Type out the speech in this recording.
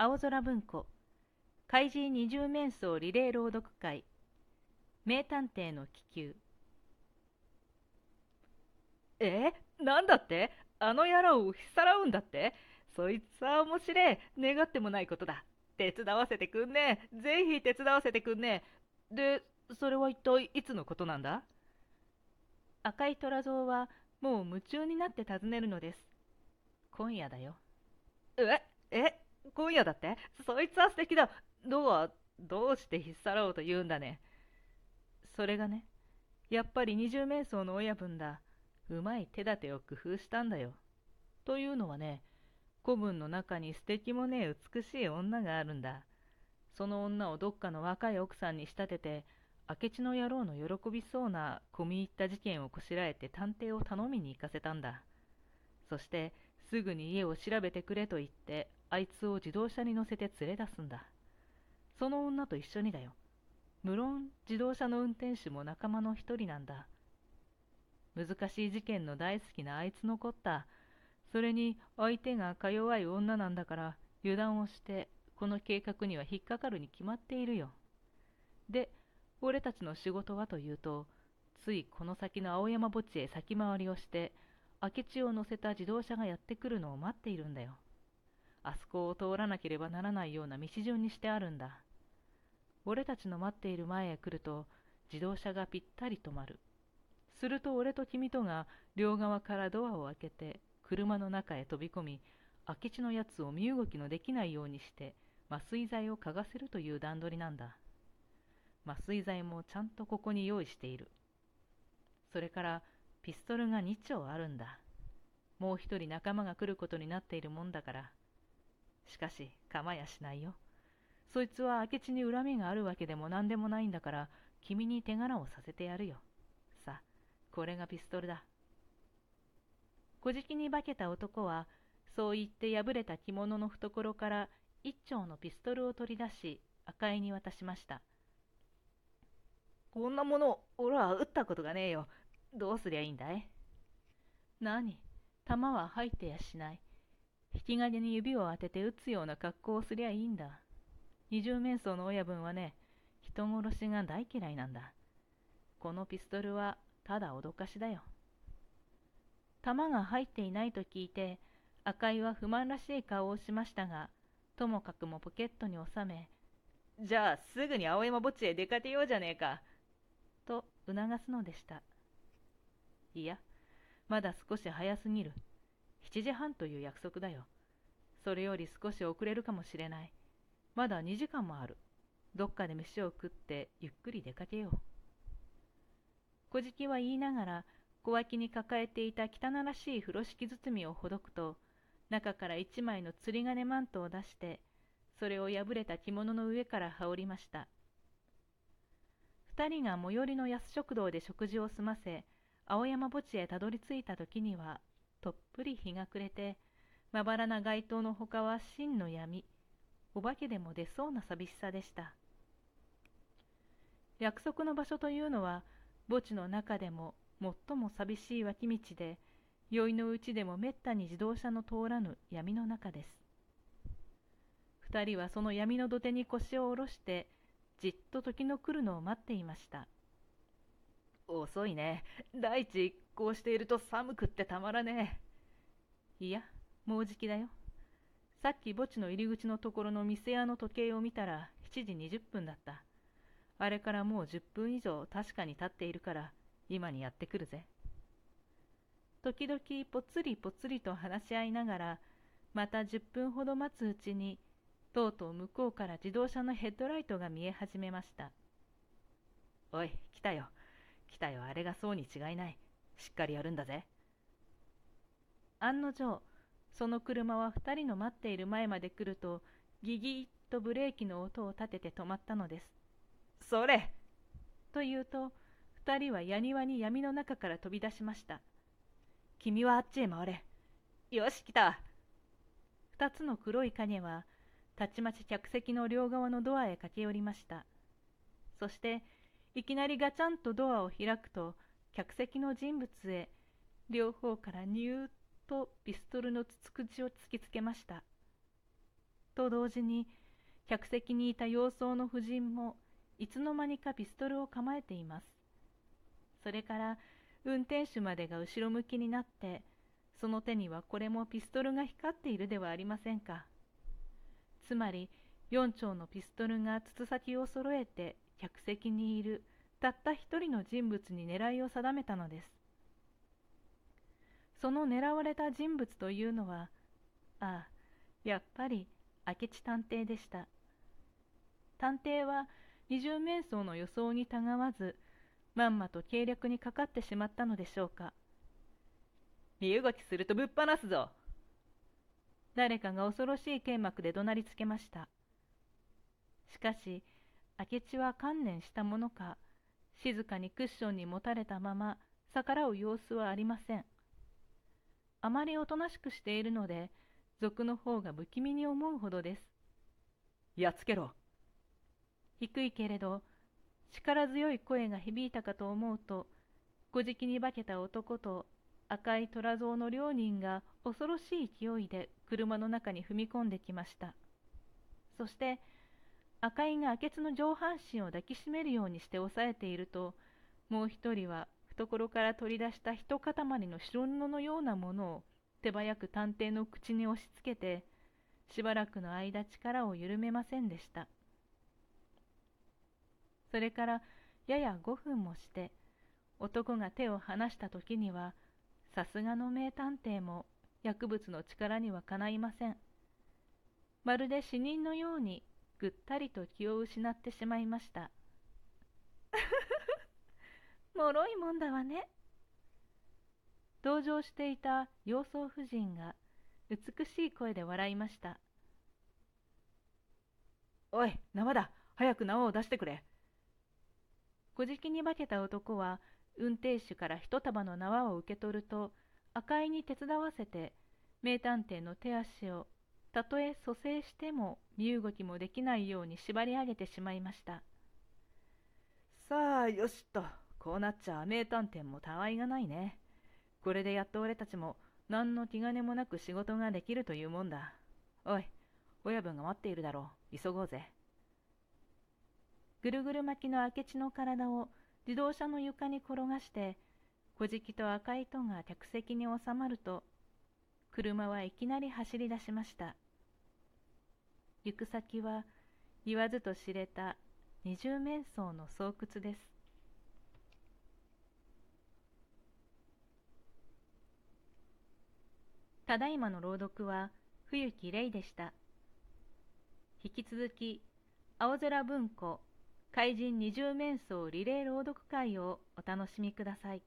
青空文庫。怪人二十面相リレー朗読会。名探偵の気球。え？なんだって？あの野郎を引っさらうんだって？そいつは面白え願ってもないことだ。手伝わせてくんねえ。ぜひ手伝わせてくんねえ。でそれは一体いつのことなんだ？赤い虎像はもう夢中になって尋ねるのです。今夜だよ。え？え？今夜だって。そいつは素敵だ。どうどうして引っさらおうと言うんだね。それがねやっぱり二十面相の親分だ。うまい手立てを工夫したんだよ。というのはね古文の中に素敵もねえ美しい女があるんだ。その女をどっかの若い奥さんに仕立てて明智の野郎の喜びそうな込み入った事件をこしらえて探偵を頼みに行かせたんだ。そしてすぐに家を調べてくれと言ってあいつを自動車に乗せて連れ出すんだ。その女と一緒にだよ。無論自動車の運転手も仲間の一人なんだ。難しい事件の大好きなあいつのこった。それに相手がか弱い女なんだから油断をしてこの計画には引っかかるに決まっているよ。で俺たちの仕事はというとついこの先の青山墓地へ先回りをして明智を乗せた自動車がやってくるのを待っているんだよ。あそこを通らなければならないような道順にしてあるんだ。俺たちの待っている前へ来ると自動車がぴったり止まる。すると俺と君とが両側からドアを開けて車の中へ飛び込み明智のやつを身動きのできないようにして麻酔剤を嗅がせるという段取りなんだ。麻酔剤もちゃんとここに用意している。それからピストルが2丁あるんだ。もう一人仲間が来ることになっているもんだからしかし構やしないよ。そいつは明智に恨みがあるわけでも何でもないんだから君に手柄をさせてやるよ。さあこれがピストルだ。小じきに化けた男はそう言って破れた着物の懐から一丁のピストルを取り出し赤井に渡しました。こんなもの俺は撃ったことがねえよ。どうすりゃいいんだい？何？弾は入ってやしない。引き金に指を当てて撃つような格好をすりゃいいんだ。二十面相の親分はね人殺しが大嫌いなんだ。このピストルはただ脅かしだよ。弾が入っていないと聞いて赤井は不満らしい顔をしましたがともかくもポケットに収めじゃあすぐに青山墓地へ出かけようじゃねえかと促すのでした。いやまだ少し早すぎる。7時半という約束だよ。それより少し遅れるかもしれない。まだ2時間もある。どっかで飯を食ってゆっくり出かけよう。小じきは言いながら小脇に抱えていた汚らしい風呂敷包みをほどくと中から一枚の釣り鐘マントを出してそれを破れた着物の上から羽織りました。二人が最寄りの安食堂で食事を済ませ青山墓地へたどり着いた時にはとっぷり日が暮れてまばらな街灯のほかは真の闇。お化けでも出そうな寂しさでした。約束の場所というのは墓地の中でも最も寂しい脇道で宵のうちでもめったに自動車の通らぬ闇の中です。二人はその闇の土手に腰を下ろしてじっと時の来るのを待っていました。遅いね大地こうしていると寒くってたまらねえいやもうじきだよさっき墓地の入り口のところの店屋の時計を見たら7時20分だったあれからもう10分以上確かに経っているから今にやってくるぜ。時々ぽつりぽつりと話し合いながら、また10分ほど待つうちに、とうとう向こうから自動車のヘッドライトが見え始めました。おい、来たよ。来たよ、あれがそうに違いない。しっかりやるんだぜ。案の定、その車は2人の待っている前まで来ると、ギギッとブレーキの音を立てて止まったのです。それというと、二人は矢庭に闇の中から飛び出しました。君はあっちへ回れ。よし、来た。二つの黒い影は、たちまち客席の両側のドアへ駆け寄りました。そして、いきなりガチャンとドアを開くと、客席の人物へ、両方からニューとピストルの筒口を突きつけました。と同時に客席にいた洋装の婦人もいつの間にかピストルを構えています。それから運転手までが後ろ向きになって、その手にはこれもピストルが光っているではありませんか。つまり4丁のピストルが筒先を揃えて客席にいるたった一人の人物に狙いを定めたのです。その狙われた人物というのは、ああ、やっぱり明智探偵でした。探偵は二重面相の予想にたがわず、まんまと計略にかかってしまったのでしょうか。身動きするとぶっ放すぞ誰かが恐ろしい剣幕で怒鳴りつけました。しかし、明智は観念したものか、静かにクッションに持たれたまま逆らう様子はありません。あまりおとなしくしているので、賊の方が不気味に思うほどです。やっつけろ。低いけれど、力強い声が響いたかと思うと、小じきに化けた男と赤い虎像の両人が恐ろしい勢いで車の中に踏み込んできました。そして、赤井が明智の上半身を抱きしめるようにして押さえていると、もう一人は懐から取り出した一塊の白布のようなものを手早く探偵の口に押しつけて、しばらくの間力を緩めませんでした。それからやや5分もして、男が手を離した時には、さすがの名探偵も薬物の力にはかないません。まるで死人のようにぐったりと気を失ってしまいました。もろいもんだわね。同乗していた洋装婦人が美しい声で笑いました。おい、縄だ早く縄を出してくれ小じきに化けた男は運転手から一束の縄を受け取ると赤いに手伝わせて名探偵の手足をたとえ蘇生しても身動きもできないように縛り上げてしまいました。さあ、よしと、こうなっちゃ名探偵もたわいがないね。これでやっと俺たちも何の気兼ねもなく仕事ができるというもんだ。おい、親分が待っているだろう。急ごうぜ。ぐるぐる巻きの明智の体を自動車の床に転がして、小じと赤い戸が客席に収まると、車はいきなり走り出しました。行く先は言わずと知れた二重面相の巣窟です。ただいまの朗読は冬木玲でした。引き続き、青空文庫怪人二重面相リレー朗読会をお楽しみください。